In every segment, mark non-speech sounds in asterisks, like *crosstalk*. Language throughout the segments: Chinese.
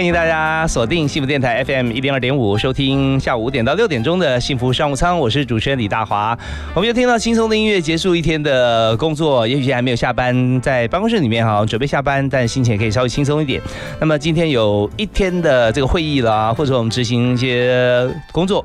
欢迎大家锁定幸福电台 FM 一零二点五，收听下午五点到六点钟的幸福商务舱。我是主持人李大华。我们就听到轻松的音乐，结束一天的工作，也许还没有下班，在办公室里面哈，准备下班，但心情也可以稍微轻松一点。那么今天有一天的这个会议了，或者我们执行一些工作。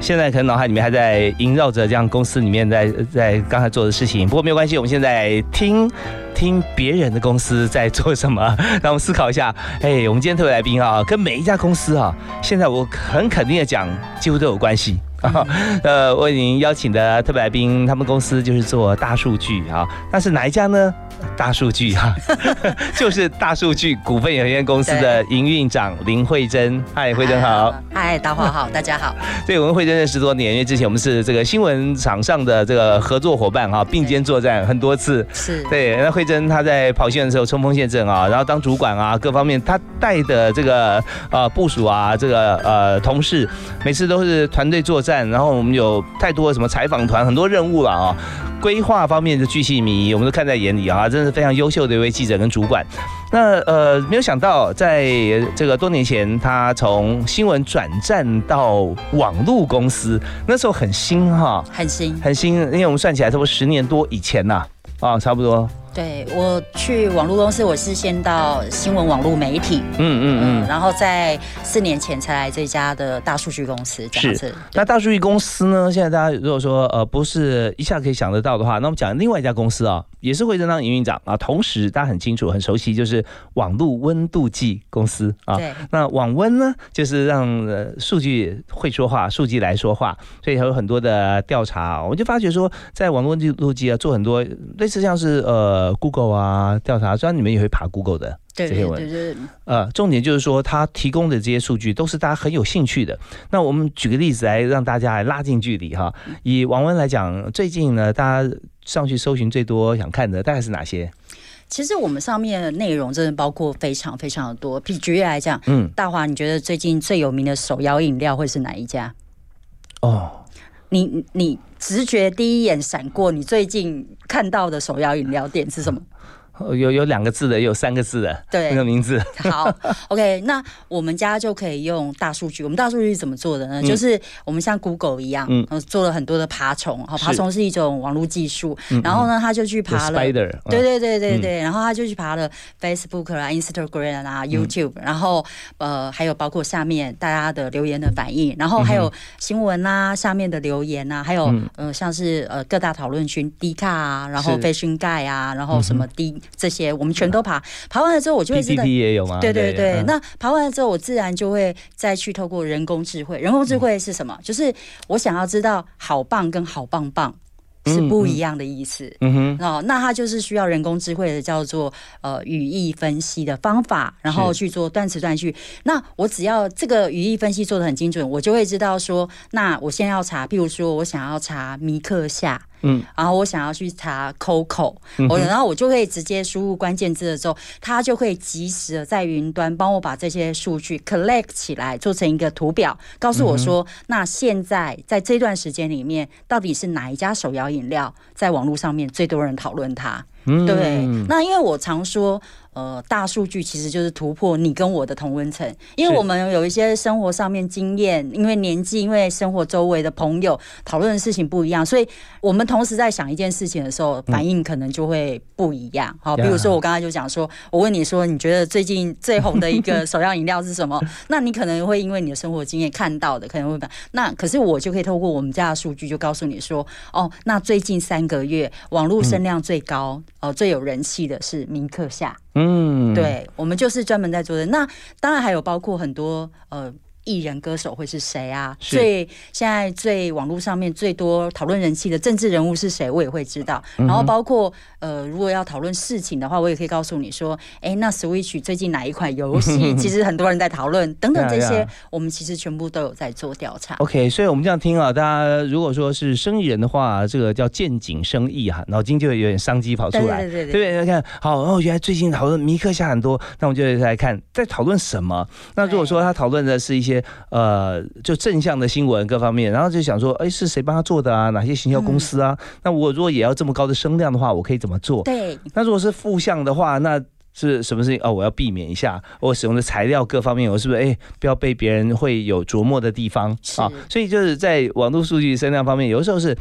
现在可能脑海里面还在萦绕着这样公司里面在在刚才做的事情，不过没有关系，我们现在听听别人的公司在做什么，让我们思考一下。哎，我们今天特别来宾啊，跟每一家公司啊，现在我很肯定的讲，几乎都有关系。啊 *laughs* 呃，为您邀请的特别来宾，他们公司就是做大数据啊，那是哪一家呢？大数据哈，*laughs* 就是大数据股份有限公司的营运长林慧珍。嗨，慧珍好。嗨，大华好，*laughs* 大家好。对，我跟慧珍认识多年，因为之前我们是这个新闻场上的这个合作伙伴哈，并肩作战很多次。是。对，那慧珍她在跑线的时候冲锋陷阵啊，然后当主管啊，各方面她带的这个呃部署啊，这个呃同事，每次都是团队作战，然后我们有太多什么采访团，很多任务了啊。规划方面的巨细迷，我们都看在眼里啊，真的是非常优秀的一位记者跟主管。那呃，没有想到，在这个多年前，他从新闻转战到网络公司，那时候很新哈，很新，很新，因为我们算起来，差不多十年多以前呐，啊，差不多。对我去网络公司，我是先到新闻网络媒体，嗯嗯嗯，然后在四年前才来这家的大数据公司。是，那大数据公司呢？现在大家如果说呃不是一下可以想得到的话，那我们讲另外一家公司啊，也是会正当营运长啊，同时大家很清楚、很熟悉，就是网络温度计公司啊。对。那网温呢，就是让数据会说话，数据来说话，所以还有很多的调查。我就发觉说，在网络温度计啊，做很多类似像是呃。呃，Google 啊，调查，虽然你们也会爬 Google 的这些文，对对呃，重点就是说，它提供的这些数据都是大家很有兴趣的。那我们举个例子来让大家来拉近距离哈。以王文来讲，最近呢，大家上去搜寻最多想看的大概是哪些？其实我们上面的内容真的包括非常非常的多。比举例来讲，嗯，大华，你觉得最近最有名的手摇饮料会是哪一家？哦。你你直觉第一眼闪过，你最近看到的手摇饮料店是什么？有有两个字的，有三个字的，对，那个名字。*laughs* 好，OK，那我们家就可以用大数据。我们大数据是怎么做的呢？就是我们像 Google 一样，嗯，做了很多的爬虫。好，爬虫是一种网络技术。然后呢，他就去爬了，对对对对对，然后他就去爬了 Facebook 啊、Instagram 啊、YouTube，然后呃，还有包括下面大家的留言的反应，然后还有新闻啊，下面的留言啊，还有呃，像是呃各大讨论群 D 卡啊，然后 Fashion Guy 啊，然后什么 D。这些我们全都爬，爬完了之后我就会知道也有吗？对对对，那爬完了之后我自然就会再去透过人工智慧。人工智慧是什么？就是我想要知道好棒跟好棒棒是不一样的意思。嗯哼，哦，那它就是需要人工智慧的叫做呃语义分析的方法，然后去做断词断句。那我只要这个语义分析做的很精准，我就会知道说，那我现在要查，譬如说我想要查米克夏。嗯，然后我想要去查 Coco，我然后我就可以直接输入关键字的时候，它就会及时的在云端帮我把这些数据 collect 起来，做成一个图表，告诉我说，那现在在这段时间里面，到底是哪一家手摇饮料在网络上面最多人讨论它？对，那因为我常说。呃，大数据其实就是突破你跟我的同温层，因为我们有一些生活上面经验，因为年纪，因为生活周围的朋友讨论的事情不一样，所以我们同时在想一件事情的时候，反应可能就会不一样。好，比如说我刚才就讲说，我问你说，你觉得最近最红的一个首要饮料是什么？*laughs* 那你可能会因为你的生活经验看到的，可能会把那可是我就可以透过我们家的数据，就告诉你说，哦，那最近三个月网络声量最高，呃，最有人气的是名客夏。嗯，对，我们就是专门在做的。那当然还有包括很多呃艺人歌手会是谁啊？最现在最网络上面最多讨论人气的政治人物是谁？我也会知道。然后包括呃，如果要讨论事情的话，我也可以告诉你说，哎，那 Switch 最近哪一款游戏，*laughs* 其实很多人在讨论，等等这些，我们其实全部都有在做调查。OK，所以我们这样听啊，大家如果说是生意人的话，这个叫见景生意哈，脑筋就会有点商机跑出来，对对对，对不看好哦，原来最近讨论米克下很多，那我们就来看在讨论什么。那如果说他讨论的是一些呃，就正向的新闻各方面，然后就想说，哎，是谁帮他做的啊？哪些行销公司啊？那我如果也要这么高的声量的话，我可以怎么做？对。那如果是负向的话，那是什么事情？哦，我要避免一下，我使用的材料各方面，我是不是哎，不要被别人会有琢磨的地方啊？所以就是在网络数据声量方面，有的时候是，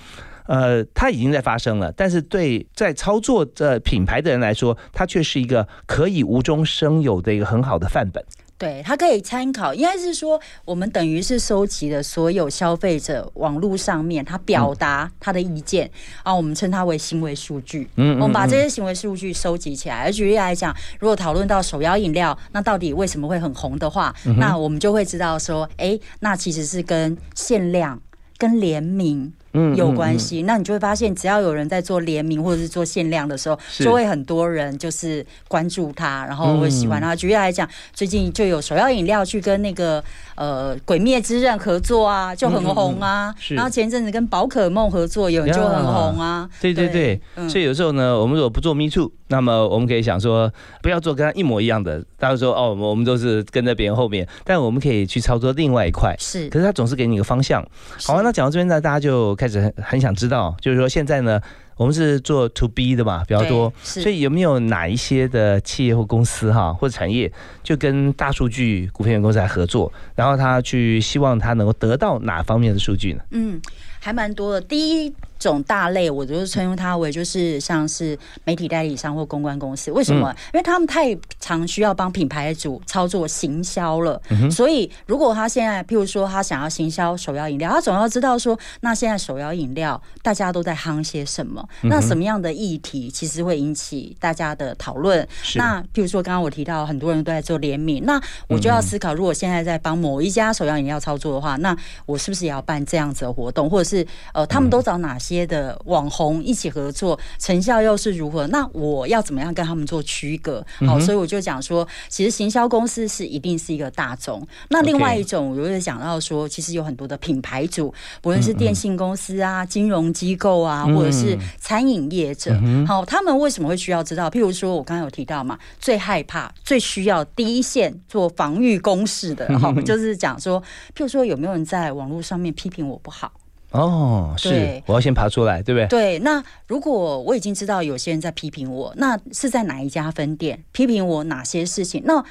呃，它已经在发生了，但是对在操作的品牌的人来说，它却是一个可以无中生有的一个很好的范本。对，它可以参考，应该是说，我们等于是收集了所有消费者网络上面他表达他的意见啊，我们称它为行为数据。嗯，我们把这些行为数据收集起来。而举例来讲，如果讨论到手摇饮料，那到底为什么会很红的话，那我们就会知道说，哎，那其实是跟限量、跟联名。嗯，有关系。那你就会发现，只要有人在做联名或者是做限量的时候，就会很多人就是关注他，然后会喜欢他。举例来讲，最近就有首要饮料去跟那个呃《鬼灭之刃》合作啊，就很红啊。然后前一阵子跟宝可梦合作，有就很红啊。对对对，所以有时候呢，我们如果不做 Me Too，那么我们可以想说，不要做跟他一模一样的。大家说哦，我们都是跟在别人后面，但我们可以去操作另外一块。是，可是他总是给你一个方向。好，那讲到这边呢，大家就。开始很很想知道，就是说现在呢，我们是做 to B 的嘛比较多，所以有没有哪一些的企业或公司哈或者产业就跟大数据股份有限公司来合作，然后他去希望他能够得到哪方面的数据呢？嗯，还蛮多的。第一。种大类，我就是称呼它为就是像是媒体代理商或公关公司。为什么？因为他们太常需要帮品牌主操作行销了。所以，如果他现在，譬如说他想要行销手摇饮料，他总要知道说，那现在手摇饮料大家都在夯些什么？那什么样的议题其实会引起大家的讨论？那譬如说，刚刚我提到很多人都在做联名，那我就要思考，如果现在在帮某一家手摇饮料操作的话，那我是不是也要办这样子的活动？或者是呃，他们都找哪些？些的网红一起合作，成效又是如何？那我要怎么样跟他们做区隔？好，所以我就讲说，其实行销公司是一定是一个大众。那另外一种，我就讲到说，其实有很多的品牌主，不论是电信公司啊、金融机构啊，或者是餐饮业者，好，他们为什么会需要知道？譬如说，我刚刚有提到嘛，最害怕、最需要第一线做防御攻势的，*laughs* 好，就是讲说，譬如说，有没有人在网络上面批评我不好？哦，是，我要先爬出来，对不对？对，那如果我已经知道有些人在批评我，那是在哪一家分店批评我哪些事情？那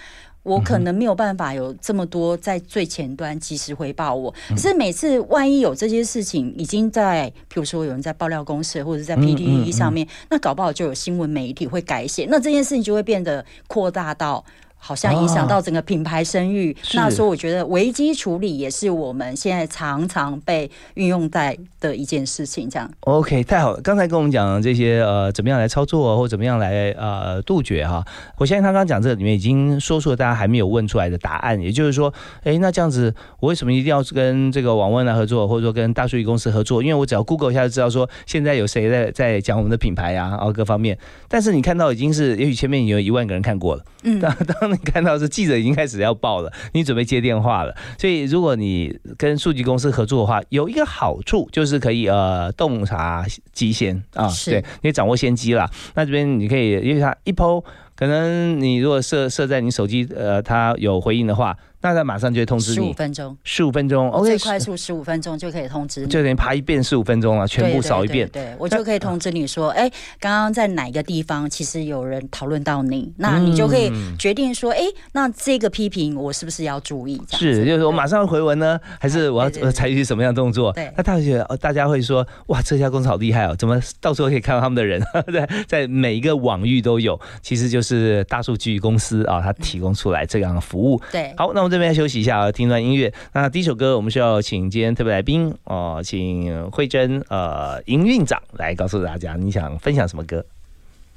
我可能没有办法有这么多在最前端及时回报我。可是每次万一有这些事情已经在，比如说有人在爆料公司或者在 PTE 上面，那搞不好就有新闻媒体会改写，那这件事情就会变得扩大到。好像影响到整个品牌声誉，那所以我觉得危机处理也是我们现在常常被运用在的一件事情。这样，OK，太好了。刚才跟我们讲这些呃，怎么样来操作或怎么样来呃杜绝哈，我相信他刚刚讲这个里面已经说出了大家还没有问出来的答案。也就是说，哎，那这样子我为什么一定要跟这个网问来合作，或者说跟大数据公司合作？因为我只要 Google 一下就知道说现在有谁在在讲我们的品牌啊，然后各方面。但是你看到已经是也许前面已经有一万个人看过了，嗯，当 *laughs* 当。你看到是记者已经开始要报了，你准备接电话了。所以如果你跟数据公司合作的话，有一个好处就是可以呃洞察机先啊，对，你掌握先机啦。那这边你可以，因为它一抛，可能你如果设设在你手机呃，它有回应的话。那他马上就会通知你，十五分钟，十五分钟，OK，最快速十五分钟就可以通知你，就等于爬一遍十五分钟了，全部扫一遍，对我就可以通知你说，哎，刚刚在哪个地方其实有人讨论到你，那你就可以决定说，哎，那这个批评我是不是要注意？是，就是我马上回文呢，还是我要采取什么样的动作？对，那大学大家会说，哇，这家公司好厉害哦，怎么到时候可以看到他们的人？*laughs* 在在每一个网域都有？其实就是大数据公司啊，它提供出来这样的服务。对，好，那我们这边休息一下啊。听段音乐，那第一首歌我们需要请今天特别来宾哦，请慧珍呃营运长来告诉大家，你想分享什么歌？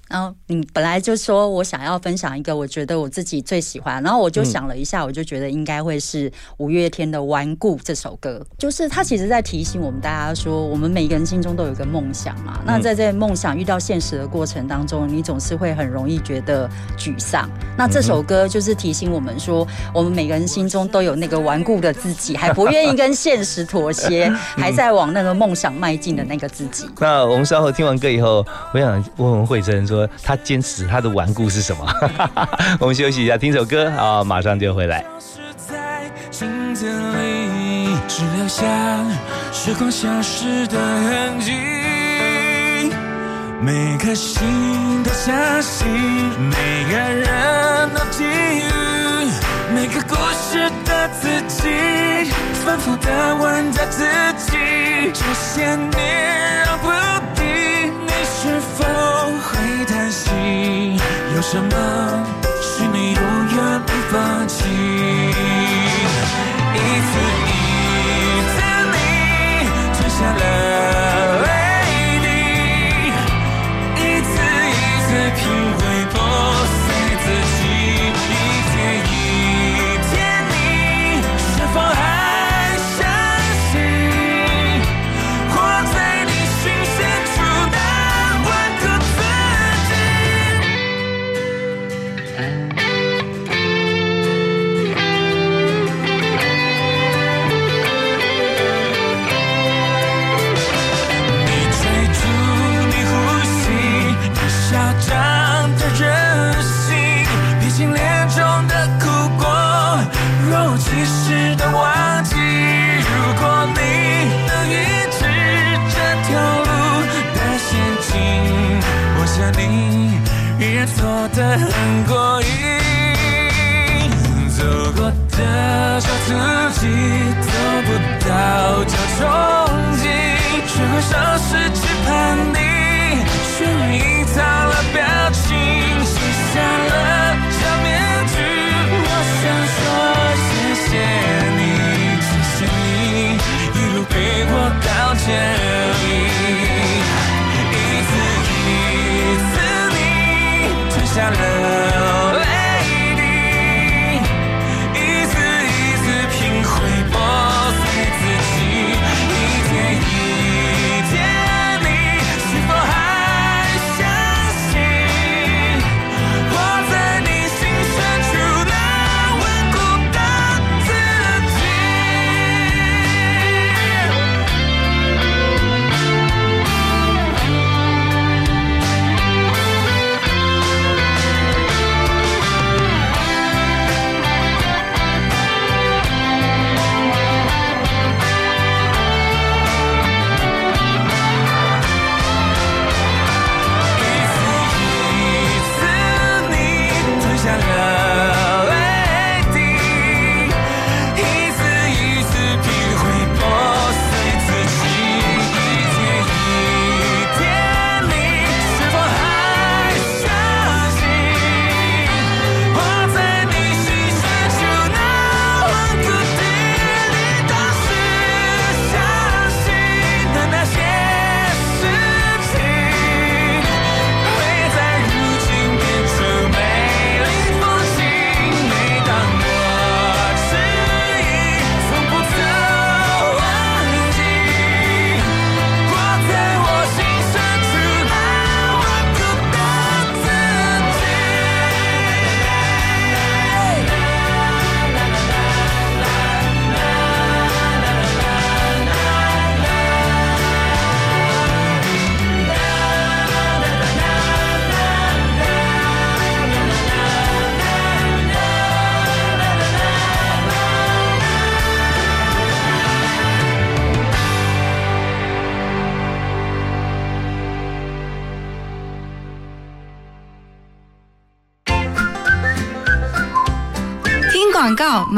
然后你本来就说我想要分享一个我觉得我自己最喜欢，然后我就想了一下，我就觉得应该会是五月天的《顽固》这首歌，就是他其实在提醒我们大家说，我们每个人心中都有一个梦想嘛。那在这梦想遇到现实的过程当中，你总是会很容易觉得沮丧。那这首歌就是提醒我们说，我们每个人心中都有那个顽固的自己，还不愿意跟现实妥协，*laughs* 还在往那个梦想迈进的那个自己。那我们稍后听完歌以后，我想问问慧珍说。他坚持他的顽固是什么？*laughs* 我们休息一下，听首歌啊，马上就回来。只留下时光消失的痕迹，每颗心都相信，每个人都给予，每个故事的自己，反复的问着自己，这些年让不，是否？会叹息，有什么是你永远不放弃？一次一次，你吞下了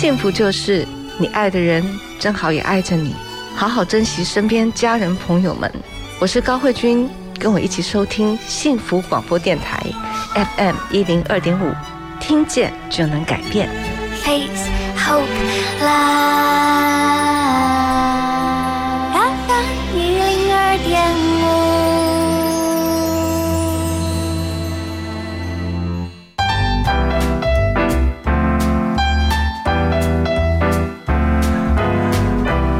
幸福就是你爱的人正好也爱着你，好好珍惜身边家人朋友们。我是高慧君，跟我一起收听幸福广播电台 FM 一零二点五，听见就能改变。Face hope FM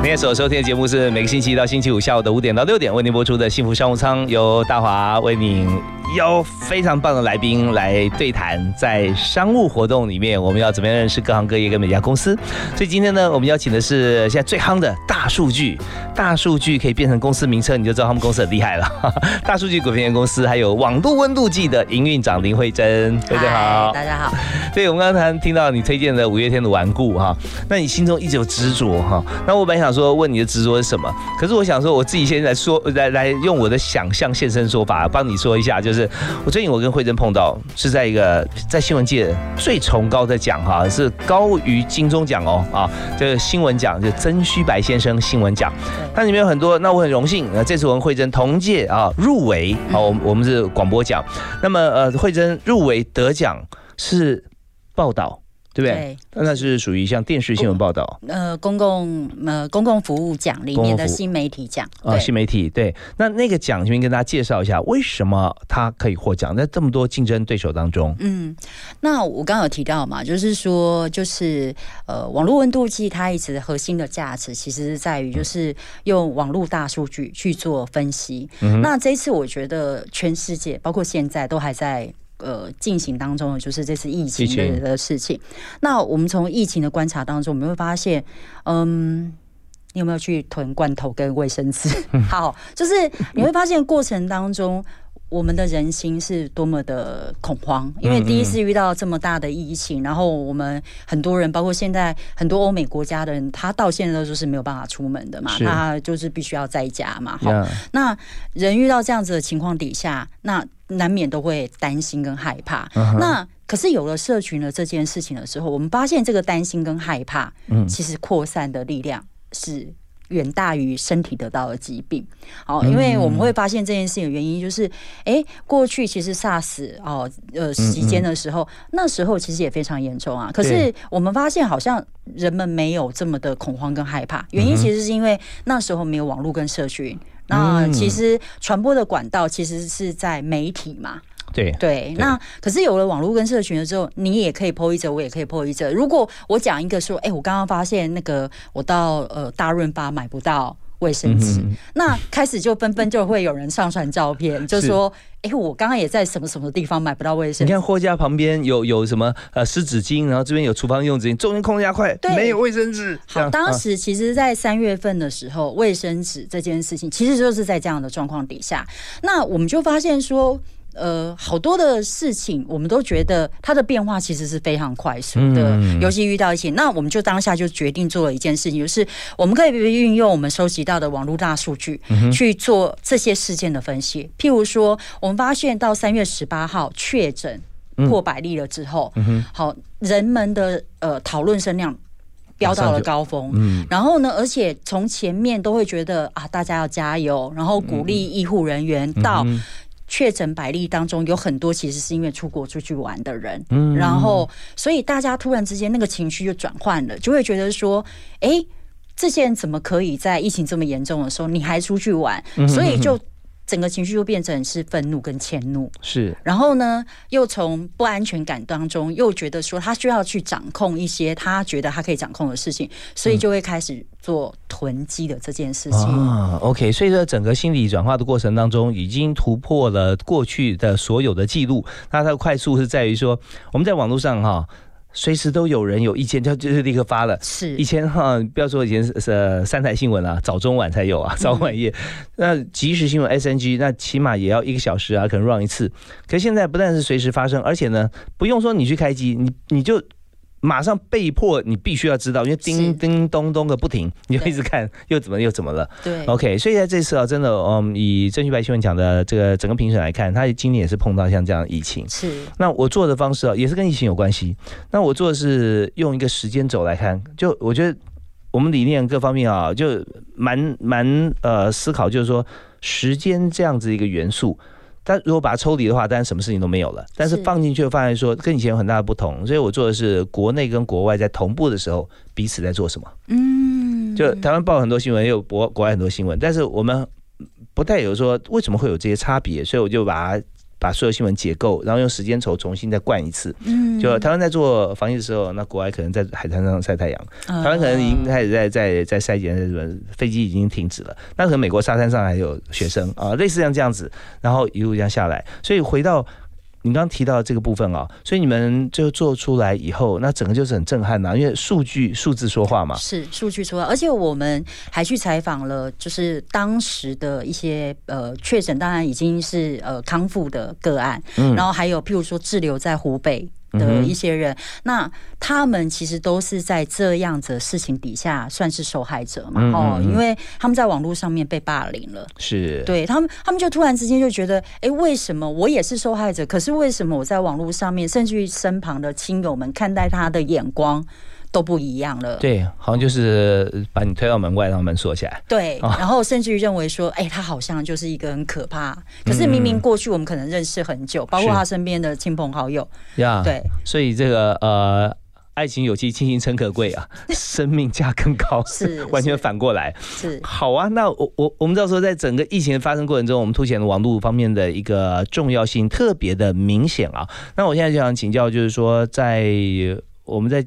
今天所收听的节目是每个星期一到星期五下午的五点到六点为您播出的幸福商务舱，由大华为您。邀非常棒的来宾来对谈，在商务活动里面，我们要怎么样认识各行各业跟每家公司？所以今天呢，我们邀请的是现在最夯的大数据。大数据可以变成公司名称，你就知道他们公司很厉害了。*laughs* 大数据股份有限公司，还有网络温度计的营运长林慧珍，大家好，大家好。对，我们刚才听到你推荐的五月天的顽固哈，那你心中一直有执着哈。那我本来想说问你的执着是什么，可是我想说我自己现在说来来用我的想象现身说法，帮你说一下，就是。我最近我跟慧珍碰到，是在一个在新闻界最崇高的奖哈，是高于金钟奖哦啊，这个新闻奖就曾虚白先生新闻奖，那里面有很多，那我很荣幸，呃，这次我跟慧珍同届啊入围啊，我我们是广播奖，那么呃慧珍入围得奖是报道。对不对？那是属于像电视新闻报道，呃，公共呃公共服务奖里面的新媒体奖啊，新媒体对。那那个奖，先跟大家介绍一下，为什么它可以获奖？在这么多竞争对手当中，嗯，那我刚刚有提到嘛，就是说，就是呃，网络温度计它一直核心的价值，其实是在于就是用网络大数据去做分析。嗯那这一次，我觉得全世界包括现在都还在。呃，进行当中的就是这次疫情的的事情。那我们从疫情的观察当中，我们会发现，嗯，你有没有去囤罐头跟卫生纸？*laughs* 好，就是你会发现过程当中，我们的人心是多么的恐慌，因为第一次遇到这么大的疫情，然后我们很多人，包括现在很多欧美国家的人，他到现在都是没有办法出门的嘛，他就是必须要在家嘛。好，那人遇到这样子的情况底下，那。难免都会担心跟害怕。那可是有了社群的这件事情的时候，我们发现这个担心跟害怕，嗯，其实扩散的力量是远大于身体得到的疾病。好，因为我们会发现这件事情的原因就是，哎，过去其实 SARS 哦呃期间的时候，那时候其实也非常严重啊。可是我们发现好像人们没有这么的恐慌跟害怕，原因其实是因为那时候没有网络跟社群。那其实传播的管道其实是在媒体嘛，对对。那可是有了网络跟社群了之后，你也可以播一则，我也可以播一则。如果我讲一个说，哎，我刚刚发现那个我到呃大润发买不到。卫生纸，那开始就纷纷就会有人上传照片，就说：“哎，我刚刚也在什么什么地方买不到卫生。”你看货架旁边有有什么呃湿纸巾，然后这边有厨房用纸巾，中间空加快，没有卫生纸。好，当时其实，在三月份的时候，卫生纸这件事情，其实就是在这样的状况底下，那我们就发现说。呃，好多的事情，我们都觉得它的变化其实是非常快速的。尤其遇到一些，那我们就当下就决定做了一件事情，就是我们可以运用我们收集到的网络大数据去做这些事件的分析。譬如说，我们发现到三月十八号确诊破百例了之后，好，人们的呃讨论声量飙到了高峰。然后呢，而且从前面都会觉得啊，大家要加油，然后鼓励医护人员到。确诊百例当中有很多其实是因为出国出去玩的人，嗯，然后所以大家突然之间那个情绪就转换了，就会觉得说，哎，这些人怎么可以在疫情这么严重的时候你还出去玩？所以就整个情绪又变成是愤怒跟迁怒，是，然后呢，又从不安全感当中又觉得说他需要去掌控一些他觉得他可以掌控的事情，所以就会开始做囤积的这件事情。啊，OK，所以说整个心理转化的过程当中，已经突破了过去的所有的记录。那它的快速是在于说，我们在网络上哈。随时都有人有意见，就就是立刻发了。是以前哈，不要说以前是三台新闻啊，早中晚才有啊，早晚夜。那即时新闻 SNG，那起码也要一个小时啊，可能 run 一次。可现在不但是随时发生，而且呢，不用说你去开机，你你就。马上被迫，你必须要知道，因为叮叮咚咚的不停，你就一直看，又怎么又怎么了？对，OK。所以在这次啊，真的，嗯，以郑旭白新闻讲的这个整个评审来看，他今年也是碰到像这样疫情。是。那我做的方式啊，也是跟疫情有关系。那我做的是用一个时间轴来看，就我觉得我们理念各方面啊，就蛮蛮呃思考，就是说时间这样子一个元素。但如果把它抽离的话，当然什么事情都没有了。但是放进去，发现说跟以前有很大的不同。所以我做的是国内跟国外在同步的时候，彼此在做什么。嗯，就台湾报很多新闻，也有国国外很多新闻，但是我们不太有说为什么会有这些差别。所以我就把它。把所有新闻解构，然后用时间轴重新再灌一次。嗯，就台湾在做防疫的时候，那国外可能在海滩上晒太阳，台湾可能已经开始在在在筛检，日本飞机已经停止了。那可能美国沙滩上还有学生啊，类似像这样子，然后一路这样下来，所以回到。你刚刚提到这个部分啊，所以你们就做出来以后，那整个就是很震撼呐，因为数据数字说话嘛。是数据说话，而且我们还去采访了，就是当时的一些呃确诊，当然已经是呃康复的个案，然后还有譬如说滞留在湖北。的一些人，那他们其实都是在这样子事情底下算是受害者嘛？哦，因为他们在网络上面被霸凌了，是对他们，他们就突然之间就觉得，哎，为什么我也是受害者？可是为什么我在网络上面，甚至于身旁的亲友们看待他的眼光？都不一样了，对，好像就是把你推到门外，让门锁起来。对，然后甚至于认为说，哎，他好像就是一个很可怕。可是明明过去我们可能认识很久，包括他身边的亲朋好友。呀，对，所以这个呃，爱情有期，亲情诚可贵啊，*laughs* 生命价更高，是 *laughs* 完全反过来。是好啊，那我我我们知道说，在整个疫情发生过程中，我们凸显了网络方面的一个重要性特别的明显啊。那我现在就想请教，就是说，在我们在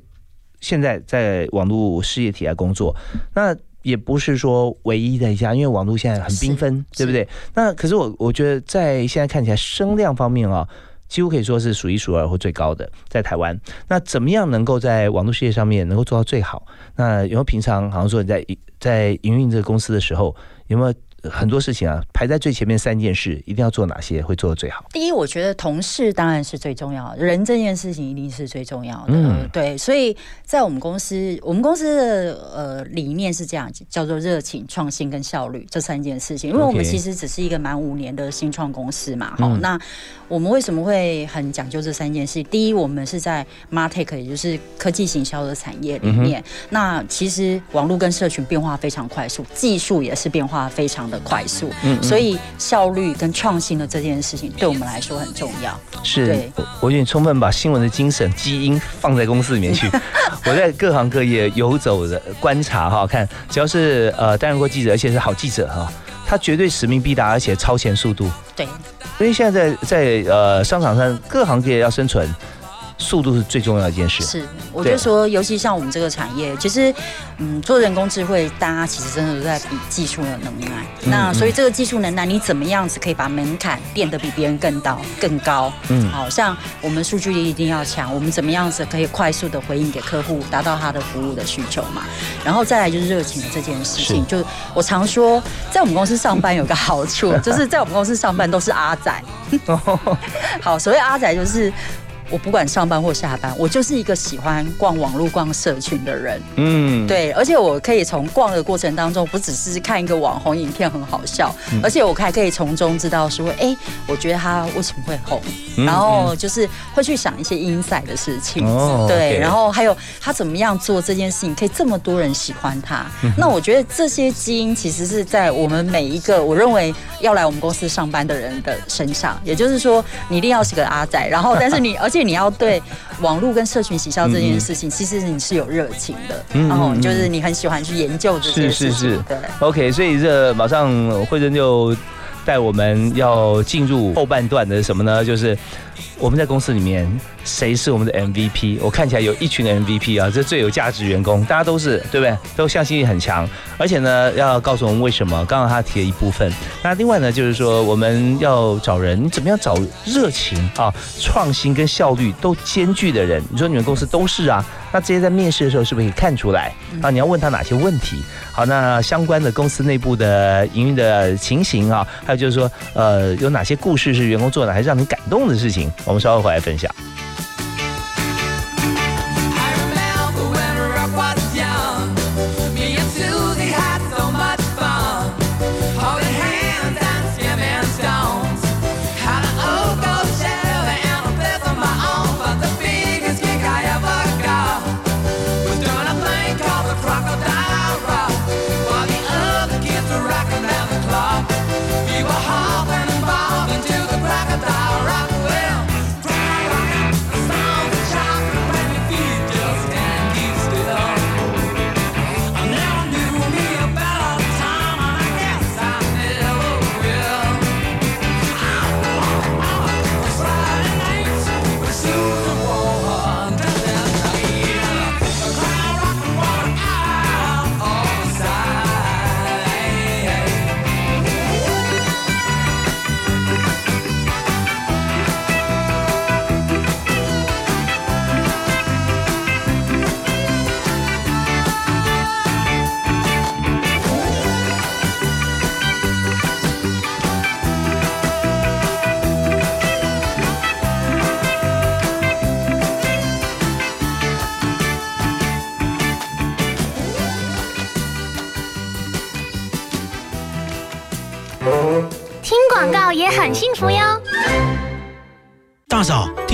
现在在网络事业体来工作，那也不是说唯一的一家，因为网络现在很缤纷，对不对？那可是我我觉得在现在看起来声量方面啊，几乎可以说是数一数二或最高的，在台湾。那怎么样能够在网络事业上面能够做到最好？那有没有平常好像说你在在营运这个公司的时候，有没有？很多事情啊，排在最前面三件事，一定要做哪些会做的最好？第一，我觉得同事当然是最重要，人这件事情一定是最重要的。嗯，对，所以在我们公司，我们公司的呃理念是这样，叫做热情、创新跟效率这三件事情。因为我们其实只是一个满五年的新创公司嘛，好，那我们为什么会很讲究这三件事？第一，我们是在 Martech，也就是科技行销的产业里面。那其实网络跟社群变化非常快速，技术也是变化非常。的快速，嗯，所以效率跟创新的这件事情对我们来说很重要。是，我有点充分把新闻的精神基因放在公司里面去。*laughs* 我在各行各业游走的观察哈，看只要是呃担任过记者，而且是好记者哈，他绝对使命必达，而且超前速度。对，因为现在在在呃商场上各行各业要生存。速度是最重要的一件事。是，我就说，尤其像我们这个产业，其实，嗯，做人工智慧，大家其实真的都在比技术的能耐。那所以这个技术能耐，你怎么样子可以把门槛变得比别人更高、更高？嗯，好像我们数据一定要强，我们怎么样子可以快速的回应给客户，达到他的服务的需求嘛？然后再来就是热情的这件事情。就我常说，在我们公司上班有个好处，*laughs* 就是在我们公司上班都是阿仔。*laughs* 好，所谓阿仔就是。我不管上班或下班，我就是一个喜欢逛网络、逛社群的人。嗯，对，而且我可以从逛的过程当中，不只是看一个网红影片很好笑，而且我还可以从中知道说，哎，我觉得他为什么会红，然后就是会去想一些 inside 的事情。对，然后还有他怎么样做这件事情，可以这么多人喜欢他。那我觉得这些基因其实是在我们每一个我认为要来我们公司上班的人的身上。也就是说，你一定要是个阿仔，然后但是你 *laughs* 而且。你要对网络跟社群行销这件事情，其实你是有热情的，然后就是你很喜欢去研究这些事情。对，OK，所以这马上慧珍就带我们要进入后半段的什么呢？就是我们在公司里面谁是我们的 MVP？我看起来有一群 MVP 啊，这最有价值员工，大家都是对不对？都向心力很强，而且呢，要告诉我们为什么。刚刚他提了一部分，那另外呢，就是说我们要找人，你怎么样找热情啊、创新跟效率都兼具的人？你说你们公司都是啊？那这些在面试的时候是不是可以看出来啊？你要问他哪些问题？好，那相关的公司内部的营运的情形啊，还有就是说，呃，有哪些故事是员工做的，还是让你感动的事情？我们稍后回来分享。也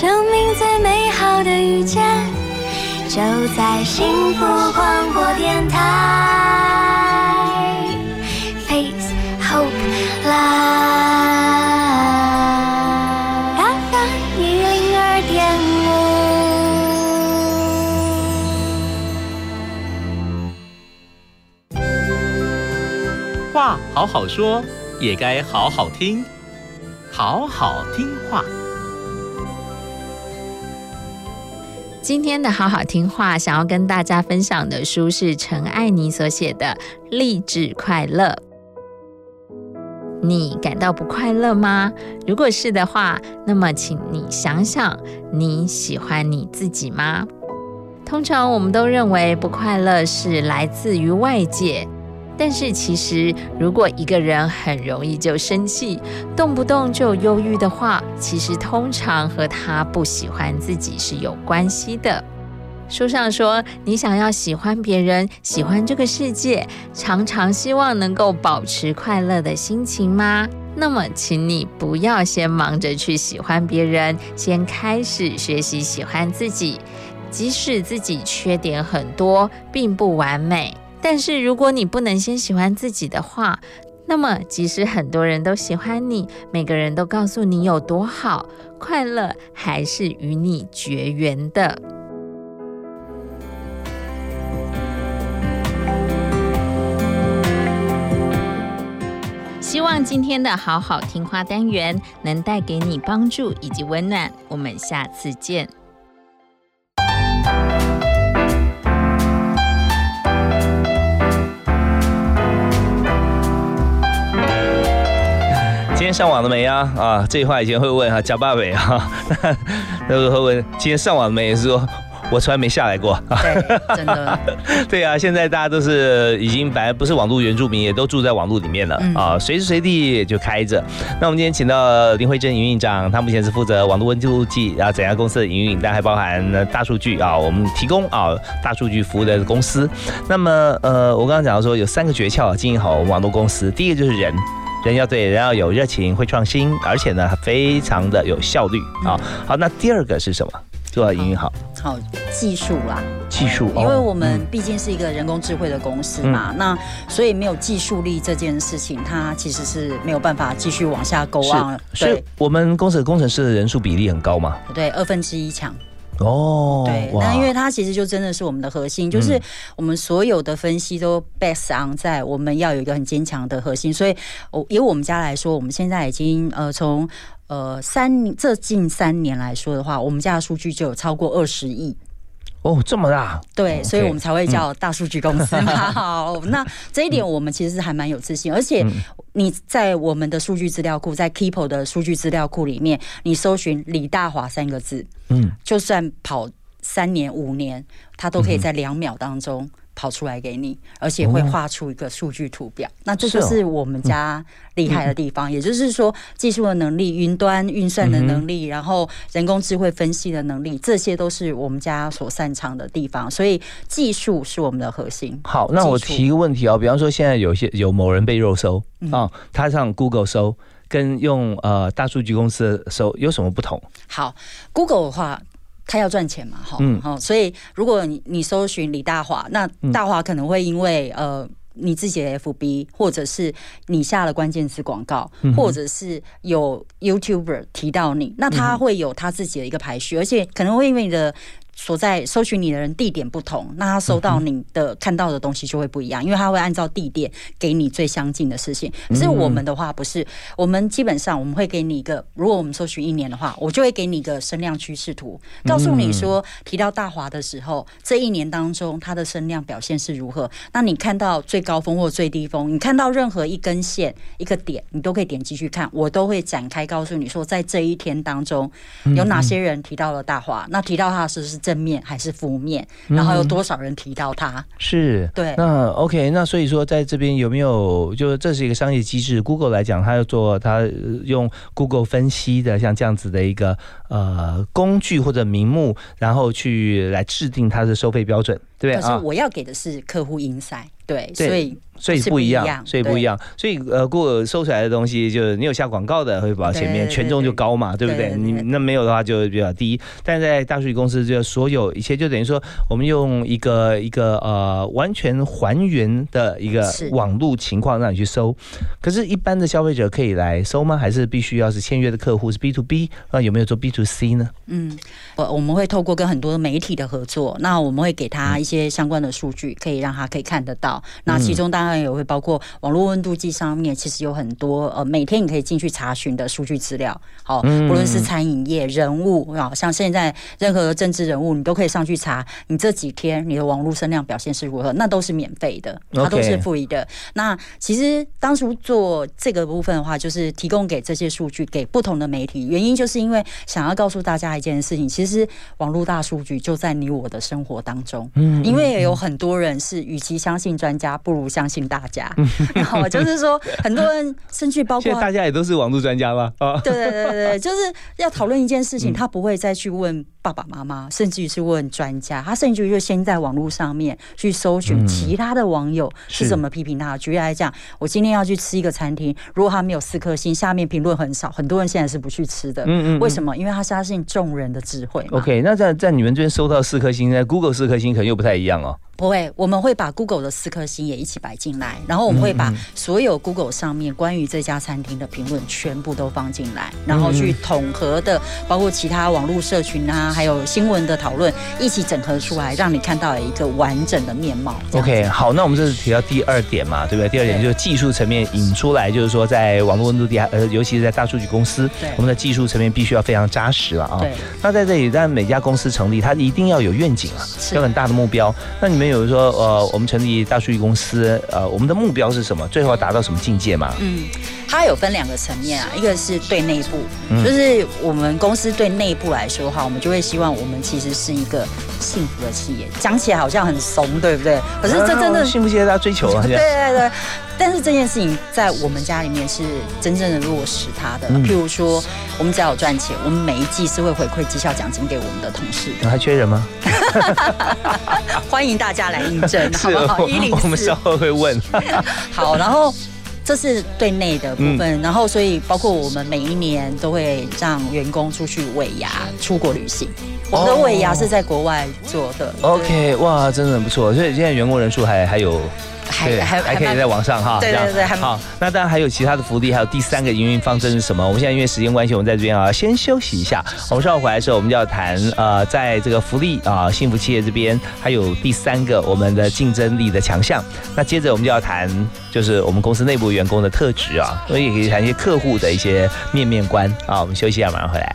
生命最美好的遇见，就在幸福广播电台。Face Hope Live。话好好说，也该好好听，好好听话。今天的好好听话，想要跟大家分享的书是陈爱妮所写的《励志快乐》。你感到不快乐吗？如果是的话，那么请你想想，你喜欢你自己吗？通常我们都认为不快乐是来自于外界。但是其实，如果一个人很容易就生气，动不动就忧郁的话，其实通常和他不喜欢自己是有关系的。书上说，你想要喜欢别人，喜欢这个世界，常常希望能够保持快乐的心情吗？那么，请你不要先忙着去喜欢别人，先开始学习喜欢自己，即使自己缺点很多，并不完美。但是如果你不能先喜欢自己的话，那么即使很多人都喜欢你，每个人都告诉你有多好，快乐还是与你绝缘的。希望今天的好好听话单元能带给你帮助以及温暖。我们下次见。天上网了没啊？啊，这句话以前会问哈，假爸伟哈，*laughs* 那个会问今天上网了没？是说。我从来没下来过，对，真的，*laughs* 对啊，现在大家都是已经本来不是网络原住民，也都住在网络里面了啊，随时随地就开着。那我们今天请到林慧珍营运长，他目前是负责网络温度计啊整家公司的营运，但还包含大数据啊，我们提供啊大数据服务的公司。那么呃，我刚刚讲到说有三个诀窍经营好网络公司，第一个就是人，人要对，人要有热情，会创新，而且呢非常的有效率啊。好，那第二个是什么？做到营运好，好技术啦，技术，因为我们毕竟是一个人工智慧的公司嘛，那所以没有技术力这件事情，它其实是没有办法继续往下勾望。是，我们公司的工程师的人数比例很高嘛？对，二分之一强。哦，对，那因为它其实就真的是我们的核心，就是我们所有的分析都 base on 在我们要有一个很坚强的核心，所以，我以我们家来说，我们现在已经呃从。呃，三这近三年来说的话，我们家的数据就有超过二十亿。哦，这么大？对，所以我们才会叫大数据公司嘛。*laughs* 好，那这一点我们其实是还蛮有自信，而且你在我们的数据资料库，在 Keepo 的数据资料库里面，你搜寻李大华三个字，嗯，就算跑三年五年，它都可以在两秒当中。跑出来给你，而且会画出一个数据图表。那这就是我们家厉害的地方，也就是说，技术的能力、云端运算的能力，然后人工智慧分析的能力，这些都是我们家所擅长的地方。所以技术是我们的核心。好，那我提一个问题哦，比方说现在有些有某人被肉搜啊，他上 Google 搜，跟用呃大数据公司搜有什么不同？好，Google 的话。他要赚钱嘛，哈，好，所以如果你你搜寻李大华，那大华可能会因为呃你自己的 FB，或者是你下了关键词广告，或者是有 YouTuber 提到你，那他会有他自己的一个排序，而且可能会因为你的。所在搜寻你的人地点不同，那他收到你的看到的东西就会不一样，因为他会按照地点给你最相近的事情。可是我们的话不是，我们基本上我们会给你一个，如果我们搜寻一年的话，我就会给你一个声量趋势图，告诉你说提到大华的时候，这一年当中它的声量表现是如何。那你看到最高峰或最低峰，你看到任何一根线一个点，你都可以点击去看，我都会展开告诉你说，在这一天当中有哪些人提到了大华，那提到他是不是？正面还是负面，然后有多少人提到它？是，对。那 OK，那所以说在这边有没有，就是这是一个商业机制？Google 来讲，它要做它用 Google 分析的像这样子的一个呃工具或者名目，然后去来制定它的收费标准，对不对？可是我要给的是客户 insight，对，所以。所以不一样，所以不一样，所以呃，过搜出来的东西，就是你有下广告的会跑前面，权重就高嘛，对不对？你那没有的话就比较低。但在大数据公司，就所有一切就等于说，我们用一个一个呃完全还原的一个网络情况让你去搜。可是，一般的消费者可以来搜吗？还是必须要是签约的客户是 B to B？那有没有做 B to C 呢？嗯，我我们会透过跟很多媒体的合作，那我们会给他一些相关的数据，可以让他可以看得到。那其中当然。也会包括网络温度计上面，其实有很多呃，每天你可以进去查询的数据资料。好，不论是餐饮业人物啊，像现在任何政治人物，你都可以上去查，你这几天你的网络声量表现是如何，那都是免费的，它都是付的。那其实当初做这个部分的话，就是提供给这些数据给不同的媒体，原因就是因为想要告诉大家一件事情，其实网络大数据就在你我的生活当中。嗯，因为有很多人是与其相信专家，不如相信。大家，*laughs* 然后就是说，很多人甚至包括大家也都是网络专家吧？啊，对对对对，*laughs* 就是要讨论一件事情，他不会再去问爸爸妈妈，甚至于是问专家，他甚至于就先在网络上面去搜寻其他的网友是怎么批评他。举例来讲，我今天要去吃一个餐厅，如果他没有四颗星，下面评论很少，很多人现在是不去吃的。嗯嗯，为什么？因为他相信众人的智慧。OK，那在在你们这边收到四颗星，在 Google 四颗星可能又不太一样哦。不会，我们会把 Google 的四颗星也一起摆进来，然后我们会把所有 Google 上面关于这家餐厅的评论全部都放进来，然后去统合的，包括其他网络社群啊，还有新闻的讨论，一起整合出来，让你看到一个完整的面貌。OK，好，那我们这是提到第二点嘛，对不对？第二点就是技术层面引出来，就是说在网络温度底下，呃，尤其是在大数据公司，我们的技术层面必须要非常扎实了啊。对那在这里，但每家公司成立，它一定要有愿景啊，有很大的目标。那你们比如说，呃。我们成立大数据公司，呃，我们的目标是什么？最后要达到什么境界嘛？嗯，它有分两个层面啊，一个是对内部，就是我们公司对内部来说哈，我们就会希望我们其实是一个幸福的企业。讲起来好像很怂，对不对？可是这真的幸福企业大家追求啊。*laughs* 对对对。但是这件事情在我们家里面是真正的落实它的。譬如说，我们只要有赚钱，我们每一季是会回馈绩效奖金给我们的同事。还缺人吗？*laughs* 欢迎大家来应征，*laughs* 好不好？一零四，我们稍后会问。好，然后这是对内的部分，然后所以包括我们每一年都会让员工出去尾牙、出国旅行。我们的尾牙是在国外做的。OK，哇，真的很不错。所以现在员工人数还还有。还还还可以在网上哈，对对对，好。那当然还有其他的福利，还有第三个营运方针是什么？我们现在因为时间关系，我们在这边啊先休息一下。我们稍后回来的时候，我们就要谈呃，在这个福利啊幸福企业这边，还有第三个我们的竞争力的强项。那接着我们就要谈，就是我们公司内部员工的特质啊，所以也可以谈一些客户的一些面面观啊。我们休息一下，马上回来。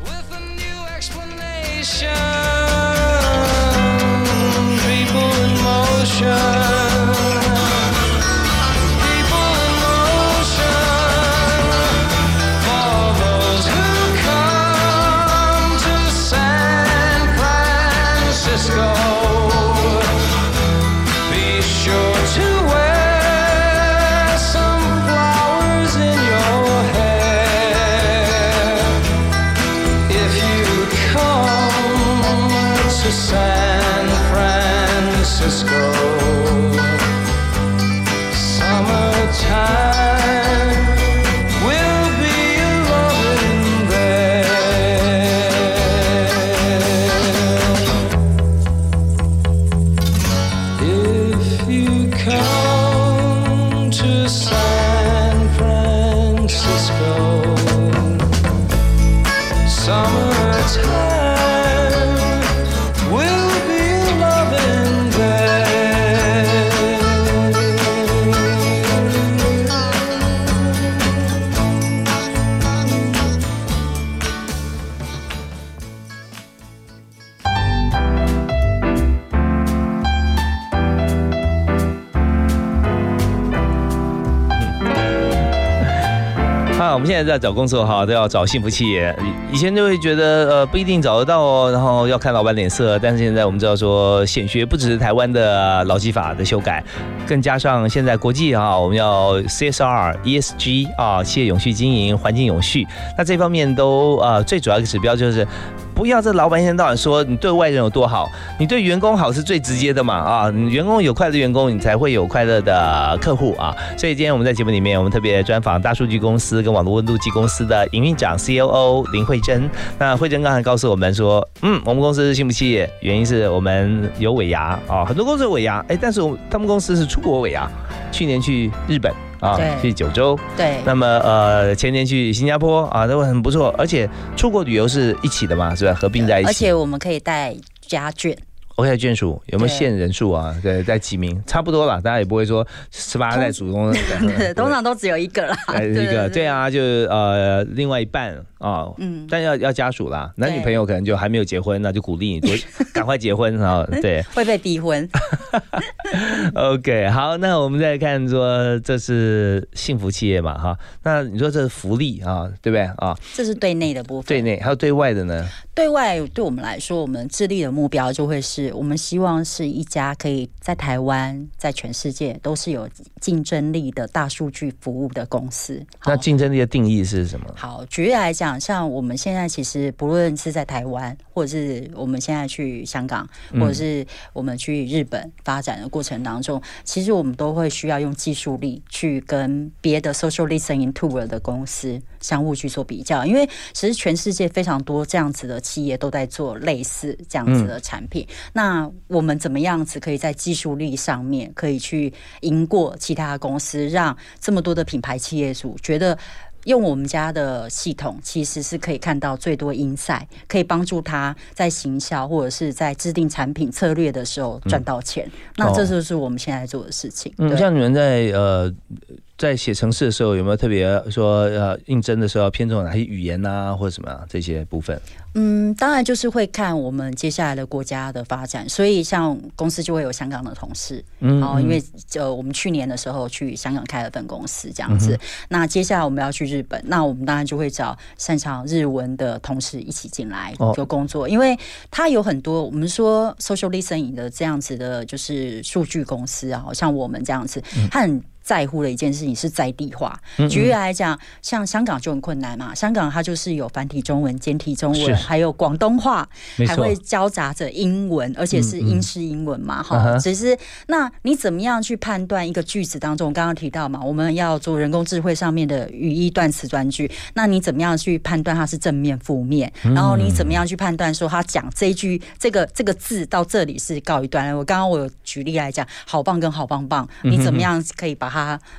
现在在找工作哈，都要找幸福企业。以前就会觉得呃不一定找得到哦，然后要看老板脸色。但是现在我们知道说，显学不只是台湾的劳基法的修改，更加上现在国际啊，我们要 CSR、ESG 啊，企业永续经营、环境永续，那这方面都呃最主要一个指标就是。不要这老板一天到晚说你对外人有多好，你对员工好是最直接的嘛啊！你员工有快乐员工，你才会有快乐的客户啊！所以今天我们在节目里面，我们特别专访大数据公司跟网络温度计公司的营运长 COO 林慧珍。那慧珍刚才告诉我们说，嗯，我们公司是幸福企业，原因是我们有尾牙啊，很多公司有尾牙，哎，但是我他们公司是出国尾牙，去年去日本。啊，去九州，对，那么呃，前年去新加坡啊，都很不错，而且出国旅游是一起的嘛，是吧？合并在一起，而且我们可以带家眷。OK，眷属有没有限人数啊？*laughs* 对，在几名，差不多了，大家也不会说十八代祖宗，*laughs* 通常都只有一个啦，一个，*laughs* 对啊，就呃，另外一半啊，嗯，但要要家属啦，男女朋友可能就还没有结婚，那就鼓励你多 *laughs* 赶快结婚啊，对，*laughs* 会被逼婚。*laughs* OK，好，那我们再看说，这是幸福企业嘛，哈，那你说这是福利啊，对不对啊？这是对内的部分，对内还有对外的呢？对外对我们来说，我们致力的目标就会是我们希望是一家可以在台湾、在全世界都是有竞争力的大数据服务的公司。那竞争力的定义是什么？好，举例来讲，像我们现在其实不论是在台湾，或者是我们现在去香港，或者是我们去日本发展的过程当中，其实我们都会需要用技术力去跟别的 social listening tool 的公司。相互去做比较，因为其实全世界非常多这样子的企业都在做类似这样子的产品。那我们怎么样子可以在技术力上面可以去赢过其他公司，让这么多的品牌企业主觉得用我们家的系统其实是可以看到最多 insight，可以帮助他在行销或者是在制定产品策略的时候赚到钱。那这就是我们现在做的事情。嗯，像你们在呃。在写程式的时候，有没有特别说呃应征的时候偏重哪些语言啊，或者什么这些部分？嗯，当然就是会看我们接下来的国家的发展，所以像公司就会有香港的同事，嗯，然后因为呃我们去年的时候去香港开了分公司这样子，那接下来我们要去日本，那我们当然就会找擅长日文的同事一起进来就工作，因为他有很多我们说 social listening 的这样子的，就是数据公司啊，像我们这样子，他很。在乎的一件事情是在地化。举例来讲，像香港就很困难嘛。香港它就是有繁体中文、简体中文，还有广东话，还会交杂着英文，而且是英式英文嘛。哈，只是那你怎么样去判断一个句子当中？刚刚提到嘛，我们要做人工智慧上面的语义、断词、断句。那你怎么样去判断它是正面、负面？然后你怎么样去判断说他讲这一句这个这个字到这里是告一段落？我刚刚我有举例来讲，好棒跟好棒棒，你怎么样可以把它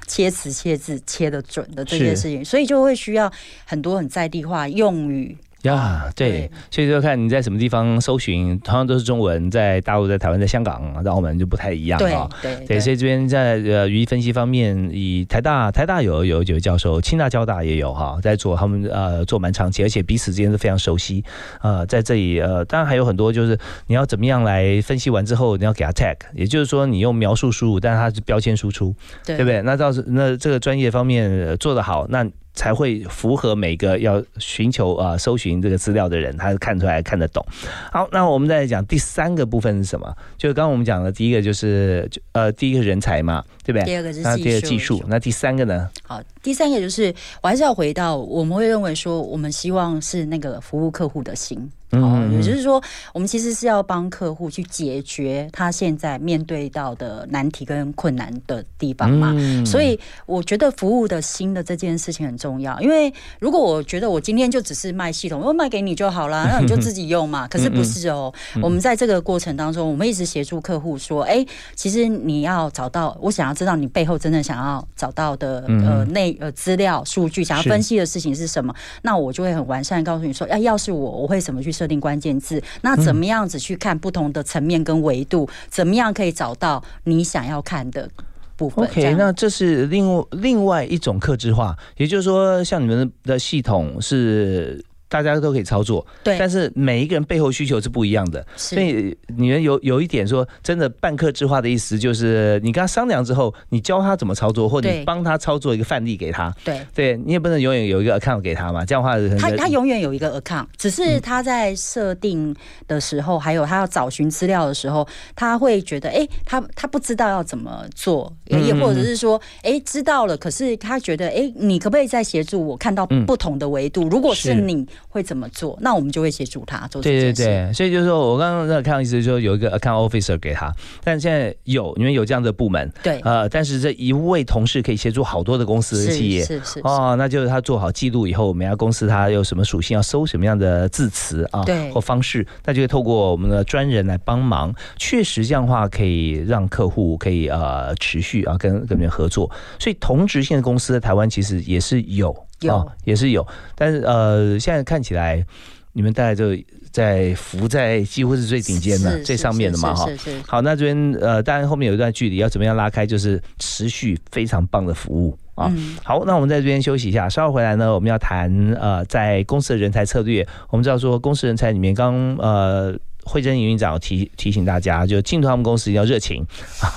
切词切字切的准的这件事情，所以就会需要很多很在地化用语。呀，对，所以就看你在什么地方搜寻，同样都是中文，在大陆、在台湾、在香港、在澳门就不太一样啊。对对，所以这边在呃语义分析方面，以台大台大有有几位教授，清大、交大也有哈，在做他们呃做蛮长期，而且彼此之间都非常熟悉。呃，在这里呃，当然还有很多就是你要怎么样来分析完之后，你要给他 tag，也就是说你用描述输入，但是它是标签输出，对不对？那倒是那这个专业方面做得好，那。才会符合每个要寻求啊搜寻这个资料的人，他看出来看得懂。好，那我们再来讲第三个部分是什么？就刚刚我们讲的第一个就是呃第一个人才嘛，对不对？第二个是第二技术。那第三个呢？好，第三个就是我还是要回到，我们会认为说，我们希望是那个服务客户的心。哦，也就是说，我们其实是要帮客户去解决他现在面对到的难题跟困难的地方嘛。所以我觉得服务的心的这件事情很重要。因为如果我觉得我今天就只是卖系统，我卖给你就好了，*laughs* 那你就自己用嘛。可是不是哦，我们在这个过程当中，我们一直协助客户说，哎，其实你要找到我想要知道你背后真正想要找到的呃内呃资料数据，想要分析的事情是什么，那我就会很完善告诉你说，哎，要是我，我会怎么去设。设定关键字，那怎么样子去看不同的层面跟维度？怎么样可以找到你想要看的部分？OK，那这是另另外一种克制化，也就是说，像你们的系统是。大家都可以操作，对，但是每一个人背后需求是不一样的，所以你们有有一点说，真的半克制化的意思就是，你跟他商量之后，你教他怎么操作，或者你帮他操作一个范例给他，对，对你也不能永远有一个 account 给他嘛，这样的话，他他永远有一个 account，只是他在设定的时候，还有他要找寻资料的时候，他会觉得，哎，他他不知道要怎么做，也或者是说，哎，知道了，可是他觉得，哎，你可不可以再协助我看到不同的维度？如果是。你。会怎么做？那我们就会协助他做这件事。对对对，所以就是说我刚刚在看到意思，说有一个 account officer 给他，但现在有你们有这样的部门，对，呃，但是这一位同事可以协助好多的公司企业，是是哦，那就是他做好记录以后，每家公司他有什么属性，要搜什么样的字词啊，对，或方式，那就会透过我们的专人来帮忙。确实这样的话可以让客户可以呃持续啊跟跟别人合作。所以同质性的公司在台湾其实也是有。有也是有，但是呃，现在看起来你们大概就在浮在几乎是最顶尖的、最上面的嘛哈。好，那这边呃，当然后面有一段距离，要怎么样拉开？就是持续非常棒的服务啊。好，那我们在这边休息一下，稍后回来呢，我们要谈呃，在公司的人才策略。我们知道说，公司人才里面刚呃。慧珍营运长提提醒大家，就进入他们公司要热情，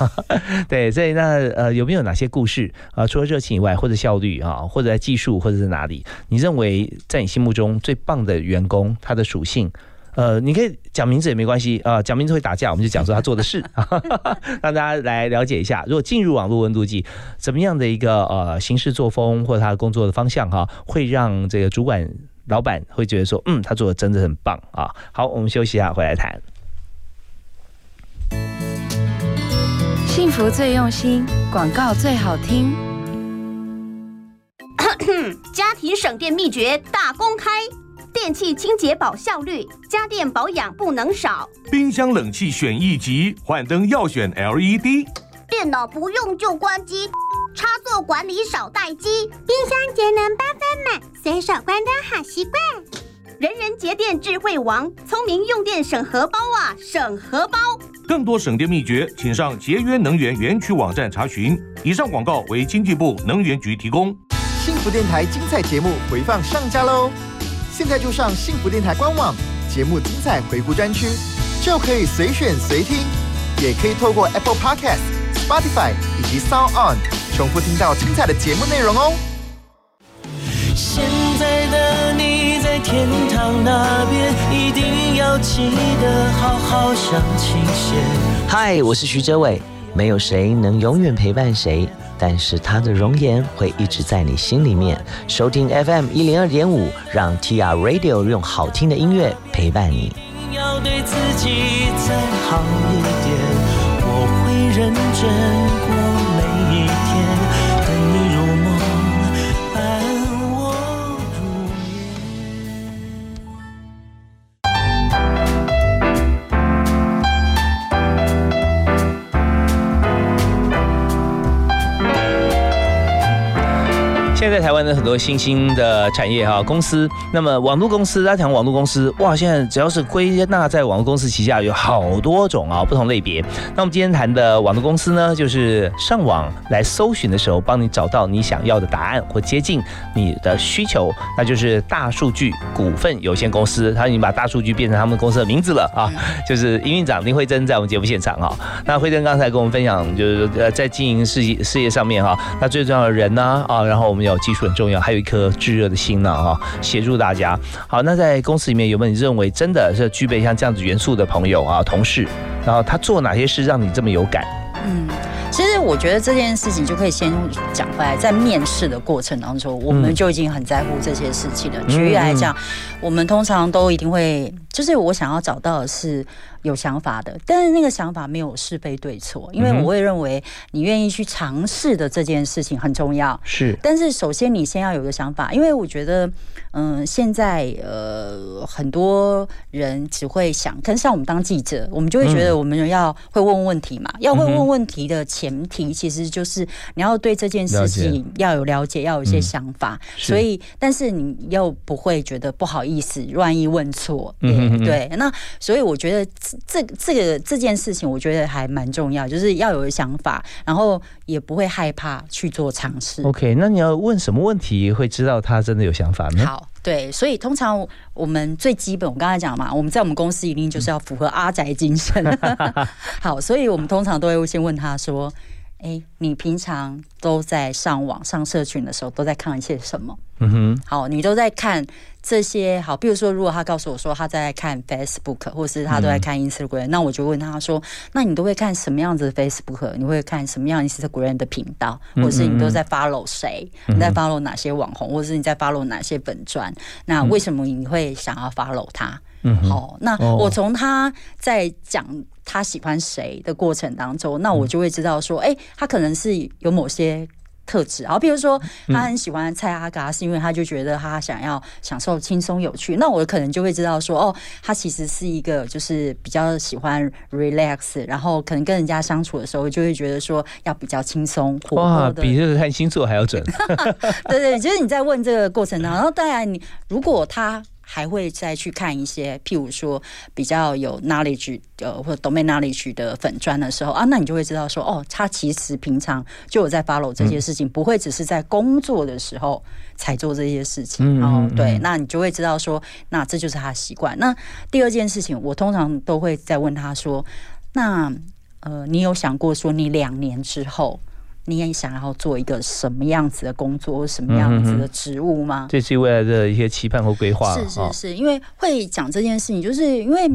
*laughs* 对，所以那呃有没有哪些故事啊？除了热情以外，或者效率啊，或者在技术，或者是哪里？你认为在你心目中最棒的员工，他的属性？呃，你可以讲名字也没关系啊，讲名字会打架，我们就讲说他做的事，*laughs* 让大家来了解一下。如果进入网络温度计，怎么样的一个呃行事作风，或者他的工作的方向哈，会让这个主管？老板会觉得说，嗯，他做的真的很棒啊！好，我们休息一下，回来谈。幸福最用心，广告最好听。*coughs* 家庭省电秘诀大公开：电器清洁保效率，家电保养不能少。冰箱冷气选一级，换灯要选 LED。电脑不用就关机。插座管理少待机，冰箱节能八分满，随手关灯好习惯。人人节电智慧王，聪明用电省荷包啊，省荷包。更多省电秘诀，请上节约能源园区网站查询。以上广告为经济部能源局提供。幸福电台精彩节目回放上架喽！现在就上幸福电台官网，节目精彩回顾专区，就可以随选随听，也可以透过 Apple Podcast、Spotify 以及 Sound On 重复听到精彩的节目内容哦。现在的你在天堂那边，一定要记得好好向前线。嗨，我是徐哲伟。没有谁能永远陪伴谁，但是他的容颜会一直在你心里面。收听 FM 一零二点五，让 TR Radio 用好听的音乐陪伴你。要对自己再好一点，我会认真在台湾的很多新兴的产业哈公司，那么网络公司，大家讲网络公司，哇，现在只要是归纳在网络公司旗下，有好多种啊，不同类别。那我们今天谈的网络公司呢，就是上网来搜寻的时候，帮你找到你想要的答案或接近你的需求，那就是大数据股份有限公司，他已经把大数据变成他们公司的名字了啊，*laughs* 就是营运长林慧珍在我们节目现场啊。那慧珍刚才跟我们分享，就是呃在经营事业事业上面哈，那最重要的人呢啊，然后我们有。技术很重要，还有一颗炙热的心呢，哈，协助大家。好，那在公司里面有没有你认为真的是具备像这样子元素的朋友啊、同事？然后他做哪些事让你这么有感？嗯，其实我觉得这件事情就可以先讲回来，在面试的过程当中，我们就已经很在乎这些事情了。举例来讲，我们通常都一定会，就是我想要找到的是。有想法的，但是那个想法没有是非对错，因为我会认为你愿意去尝试的这件事情很重要。是，但是首先你先要有个想法，因为我觉得，嗯，现在呃很多人只会想，可能像我们当记者，我们就会觉得我们要会问问题嘛，要会问问题的前提其实就是你要对这件事情要有了解，要有一些想法。所以，但是你又不会觉得不好意思，万一问错，嗯对，那所以我觉得。这这个这件事情，我觉得还蛮重要，就是要有想法，然后也不会害怕去做尝试。OK，那你要问什么问题，会知道他真的有想法呢？好，对，所以通常我们最基本，我刚才讲嘛，我们在我们公司一定就是要符合阿宅精神。*laughs* 好，所以我们通常都会先问他说：“哎，你平常都在上网、上社群的时候，都在看一些什么？”嗯哼，好，你都在看这些好，比如说，如果他告诉我说他在看 Facebook，或是他都在看 Instagram，那我就问他说，那你都会看什么样子的 Facebook？你会看什么样 Instagram 的频道，或者是你都在 follow 谁？你在 follow 哪些网红，或者是你在 follow 哪些本专？那为什么你会想要 follow 他？嗯，好，那我从他在讲他喜欢谁的过程当中，那我就会知道说，哎，他可能是有某些。特质，然后比如说他很喜欢蔡阿嘎，是因为他就觉得他想要享受轻松有趣。那我可能就会知道说，哦，他其实是一个就是比较喜欢 relax，然后可能跟人家相处的时候就会觉得说要比较轻松。哇，比这个看星座还要准。*laughs* 对对，就是你在问这个过程当中，然后当然你如果他。还会再去看一些，譬如说比较有 knowledge 呃或者 domain knowledge 的粉砖的时候啊，那你就会知道说，哦，他其实平常就有在 follow 这些事情，不会只是在工作的时候才做这些事情。然后对，那你就会知道说，那这就是他习惯。那第二件事情，我通常都会再问他说，那呃，你有想过说，你两年之后？你也想要做一个什么样子的工作，什么样子的职务吗？这是未来的一些期盼和规划。是是是，因为会讲这件事情，就是因为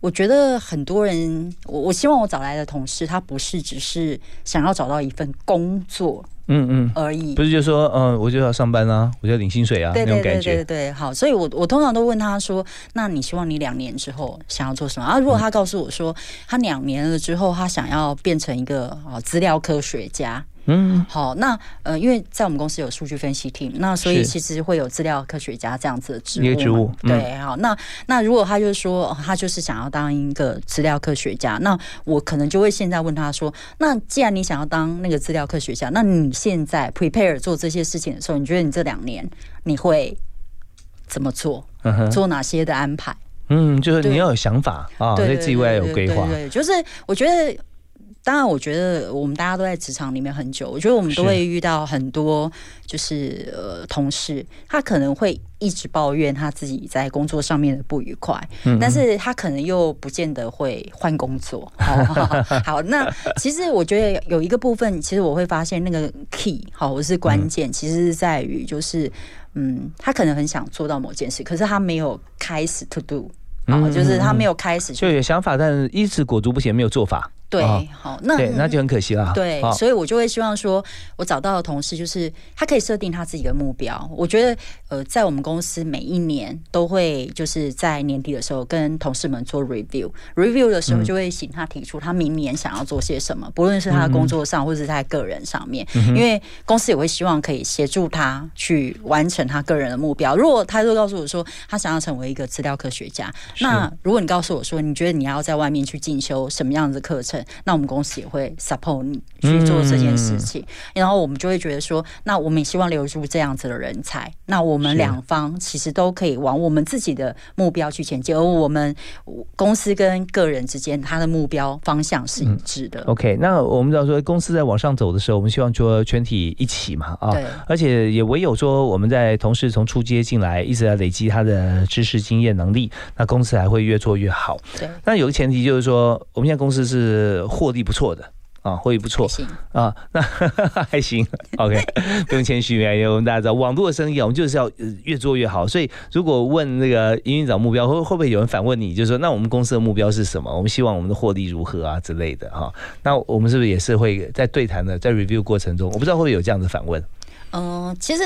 我觉得很多人，我我希望我找来的同事，他不是只是想要找到一份工作。嗯嗯，而已，不是就说，嗯，我就要上班啊，我就要领薪水啊，那种感觉。对对对好，所以我我通常都问他说，那你希望你两年之后想要做什么啊？如果他告诉我说，他两年了之后，他想要变成一个啊资料科学家。嗯，好，那呃，因为在我们公司有数据分析 team，那所以其实会有资料科学家这样子的职务。职务，对，好，那那如果他就说他就是想要当一个资料科学家，那我可能就会现在问他说，那既然你想要当那个资料科学家，那你现在 prepare 做这些事情的时候，你觉得你这两年你会怎么做？做哪些的安排？嗯，就是你要有想法啊，对自己未来有规划。对，就是我觉得。当然，我觉得我们大家都在职场里面很久，我觉得我们都会遇到很多就是呃同事，他可能会一直抱怨他自己在工作上面的不愉快，但是他可能又不见得会换工作。*laughs* 好，那其实我觉得有一个部分，其实我会发现那个 key 好，我是关键，其实是在于就是嗯，他可能很想做到某件事，可是他没有开始 to do，好，就是他没有开始就有想法，但是一直裹足不前，没有做法。对，好，那对，那就很可惜了。对，所以我就会希望说，我找到的同事就是他可以设定他自己的目标。我觉得，呃，在我们公司每一年都会就是在年底的时候跟同事们做 review，review 的时候就会请他提出他明年想要做些什么，不论是他的工作上或者是他个人上面，因为公司也会希望可以协助他去完成他个人的目标。如果他就告诉我说他想要成为一个资料科学家，那如果你告诉我说你觉得你要在外面去进修什么样子的课程？那我们公司也会 support 你去做这件事情，然后我们就会觉得说，那我们也希望留住这样子的人才。那我们两方其实都可以往我们自己的目标去前进，而我们公司跟个人之间，他的目标方向是一致的。OK，那我们知道说，公司在往上走的时候，我们希望说全体一起嘛，啊，而且也唯有说我们在同事从初阶进来，一直在累积他的知识、经验、能力，那公司还会越做越好。对，那有个前提就是说，我们现在公司是。获利不错的啊，获利不错啊，那 *laughs* 还行。OK，*laughs* 不用谦虚，因为我们大家知道，网络的生意啊，我们就是要越做越好。所以，如果问那个营运长目标，会会不会有人反问你，就是说，那我们公司的目标是什么？我们希望我们的获利如何啊之类的哈？那我们是不是也是会在对谈的，在 review 过程中，我不知道会不会有这样的反问？嗯，其实。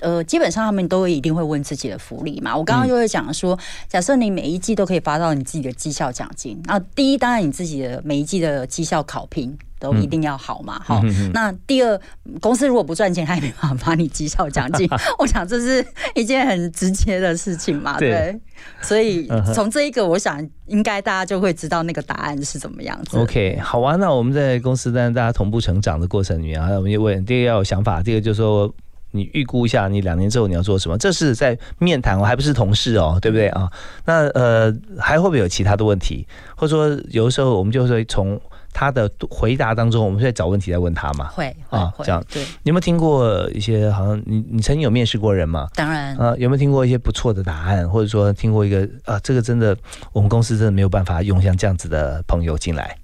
呃，基本上他们都会一定会问自己的福利嘛。我刚刚就会讲说，假设你每一季都可以发到你自己的绩效奖金，那第一当然你自己的每一季的绩效考评都一定要好嘛。好，那第二公司如果不赚钱，他也没办法发你绩效奖金。*laughs* 我想这是一件很直接的事情嘛。对，所以从这一个，我想应该大家就会知道那个答案是怎么样子。OK，好啊。那我们在公司跟大家同步成长的过程里面啊，我们就问第一个要有想法，第二个就是说。你预估一下，你两年之后你要做什么？这是在面谈哦，还不是同事哦，对不对啊？那呃，还会不会有其他的问题？或者说，有的时候我们就会从他的回答当中，我们在找问题在问他嘛？会啊，这样对。你有没有听过一些好像你你曾经有面试过人吗？当然啊，有没有听过一些不错的答案？或者说听过一个啊，这个真的我们公司真的没有办法用像这样子的朋友进来，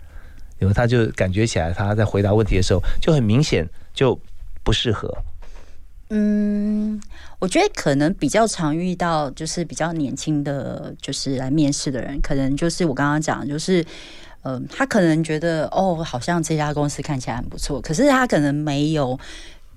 因为他就感觉起来他在回答问题的时候就很明显就不适合。嗯，我觉得可能比较常遇到就是比较年轻的，就是来面试的人，可能就是我刚刚讲，就是，嗯，他可能觉得哦，好像这家公司看起来很不错，可是他可能没有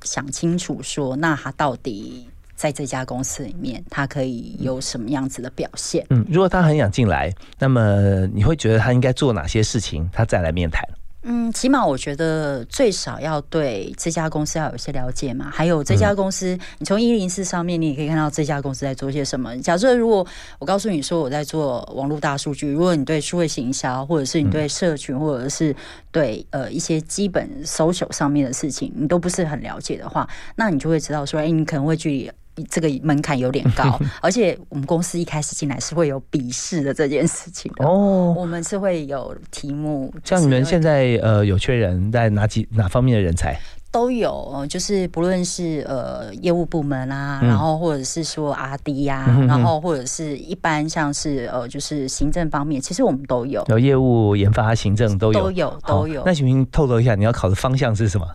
想清楚说，那他到底在这家公司里面，他可以有什么样子的表现？嗯，如果他很想进来，那么你会觉得他应该做哪些事情，他再来面谈？嗯，起码我觉得最少要对这家公司要有一些了解嘛。还有这家公司，你从一零四上面你也可以看到这家公司在做些什么。假设如果我告诉你说我在做网络大数据，如果你对数位行销，或者是你对社群，或者是对呃一些基本 social 上面的事情，你都不是很了解的话，那你就会知道说，哎，你可能会距离。这个门槛有点高，*laughs* 而且我们公司一开始进来是会有笔试的这件事情的哦。我们是会有题目，像你们现在呃有缺人在哪几哪方面的人才都有，就是不论是呃业务部门啊，然后或者是说 R D 呀，然后或者是一般像是呃就是行政方面，其实我们都有，有业务、研发、行政都有，都有都有。那请您透露一下，你要考的方向是什么？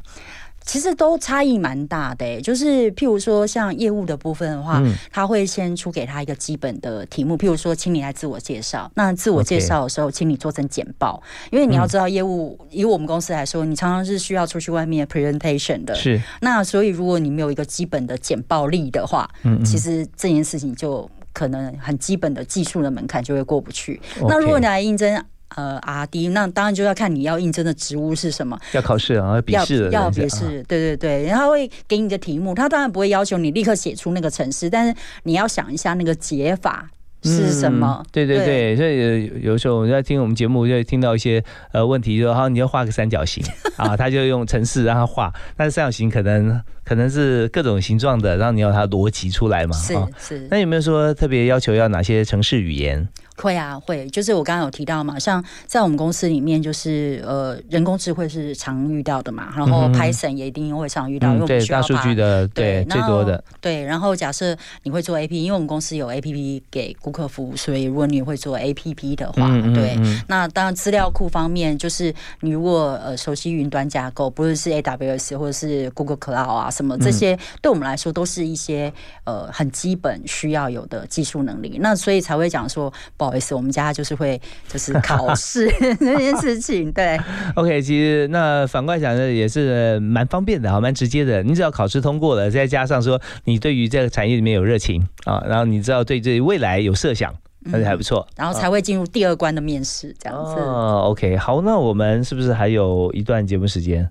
其实都差异蛮大的，就是譬如说像业务的部分的话，他会先出给他一个基本的题目，譬如说，请你来自我介绍。那自我介绍的时候，请你做成简报，因为你要知道业务，以我们公司来说，你常常是需要出去外面 presentation 的。是。那所以如果你没有一个基本的简报力的话，嗯，其实这件事情就可能很基本的技术的门槛就会过不去。那如果你来应征。呃，R D，那当然就要看你要应征的职务是什么。要考试啊，要笔试，要笔试，对对对。然后会给你一个题目，他当然不会要求你立刻写出那个程式，但是你要想一下那个解法是什么？对对对，所以有时候我们在听我们节目，就会听到一些呃问题，说好你要画个三角形 *laughs* 啊，他就用程式让他画，但是三角形可能可能是各种形状的，然后你要它逻辑出来嘛。是是。那有没有说特别要求要哪些程式语言？会啊，会，就是我刚刚有提到嘛，像在我们公司里面，就是呃，人工智慧是常遇到的嘛，然后 Python 也一定会常遇到，因为对大数据的对最多的对。然后假设你会做 A P，因为我们公司有 A P P 给顾客服务，所以如果你会做 A P P 的话，对，那当然资料库方面，就是你如果呃熟悉云端架构，不论是 A W S 或者是 Google Cloud 啊什么这些，对我们来说都是一些呃很基本需要有的技术能力。那所以才会讲说。不好意思，我们家就是会就是考试 *laughs* 那件事情，对。*laughs* OK，其实那反过来讲呢，也是蛮方便的，啊，蛮直接的。你只要考试通过了，再加上说你对于这个产业里面有热情啊，然后你知道对这未来有设想，那就还不错。然后才会进入第二关的面试，这样子。哦，OK，好，那我们是不是还有一段节目时间？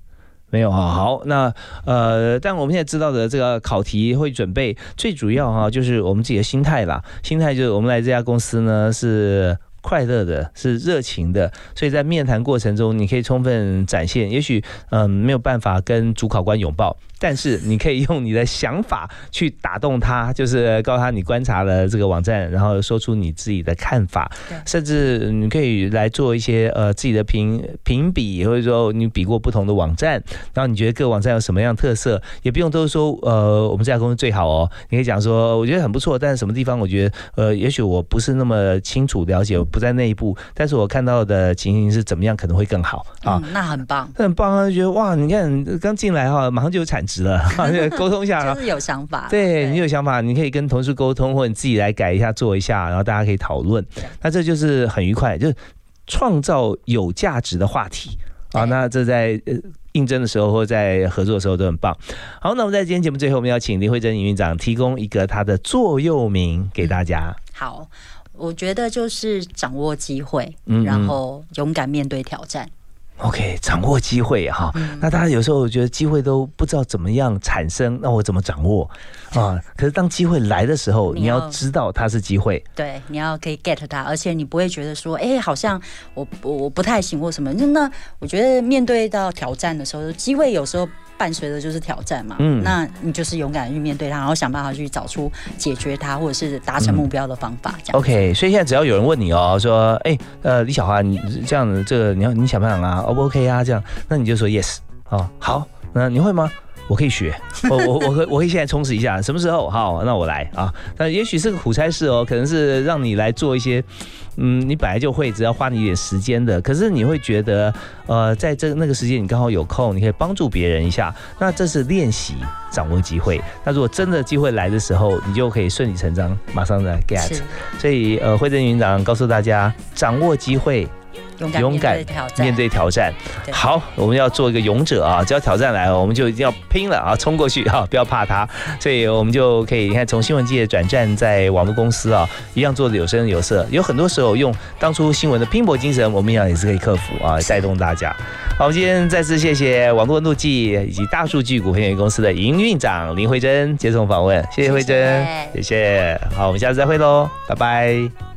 没有啊，好，那呃，但我们现在知道的这个考题会准备，最主要哈就是我们自己的心态啦，心态就是我们来这家公司呢是快乐的，是热情的，所以在面谈过程中你可以充分展现，也许嗯没有办法跟主考官拥抱。但是你可以用你的想法去打动他，*laughs* 就是告诉他你观察了这个网站，然后说出你自己的看法，甚至你可以来做一些呃自己的评评比，或者说你比过不同的网站，然后你觉得各网站有什么样特色，也不用都是说呃我们这家公司最好哦，你可以讲说我觉得很不错，但是什么地方我觉得呃也许我不是那么清楚了解，我不在那一步，但是我看到的情形是怎么样可能会更好。啊，那很棒，很棒啊，觉得哇，你看刚进来哈，马上就有产。值了，*laughs* 沟通一下，*laughs* 就是有想法。对你有想法，你可以跟同事沟通，或者你自己来改一下，做一下，然后大家可以讨论。那这就是很愉快，就是创造有价值的话题啊。那这在应征的时候或在合作的时候都很棒。好，那我们在今天节目最后，我们要请林慧珍营运长提供一个他的座右铭给大家。好，我觉得就是掌握机会，然后勇敢面对挑战。OK，掌握机会哈。那大家有时候觉得机会都不知道怎么样产生，那我怎么掌握啊？*laughs* 可是当机会来的时候，你要知道它是机会。对，你要可以 get 它，而且你不会觉得说，哎，好像我我不太行或什么。那我觉得面对到挑战的时候，机会有时候。伴随的就是挑战嘛，嗯，那你就是勇敢去面对它，然后想办法去找出解决它或者是达成目标的方法。这样 OK，所以现在只要有人问你哦，说，哎，呃，李小华，你这样子这个你要你想不想啊，O 不 OK 啊？这样，那你就说 Yes，哦，好，那你会吗？我可以学，*laughs* 我我我可我可以现在充实一下，什么时候好？那我来啊。那也许是个苦差事哦，可能是让你来做一些，嗯，你本来就会，只要花你一点时间的。可是你会觉得，呃，在这那个时间你刚好有空，你可以帮助别人一下。那这是练习掌握机会。那如果真的机会来的时候，你就可以顺理成章，马上的 get。所以呃，慧珍云长告诉大家，掌握机会。勇敢面对挑战，好，我们要做一个勇者啊！只要挑战来了，我们就一定要拼了啊，冲过去啊，不要怕它。所以我们就可以，你看，从新闻界转战在网络公司啊，一样做的有声有色。有很多时候用当初新闻的拼搏精神，我们一样也是可以克服啊，带动大家。好，我们今天再次谢谢网络温度计以及大数据股份有限公司的营运长林慧珍接受访问，谢谢慧珍，谢谢。好，我们下次再会喽，拜拜。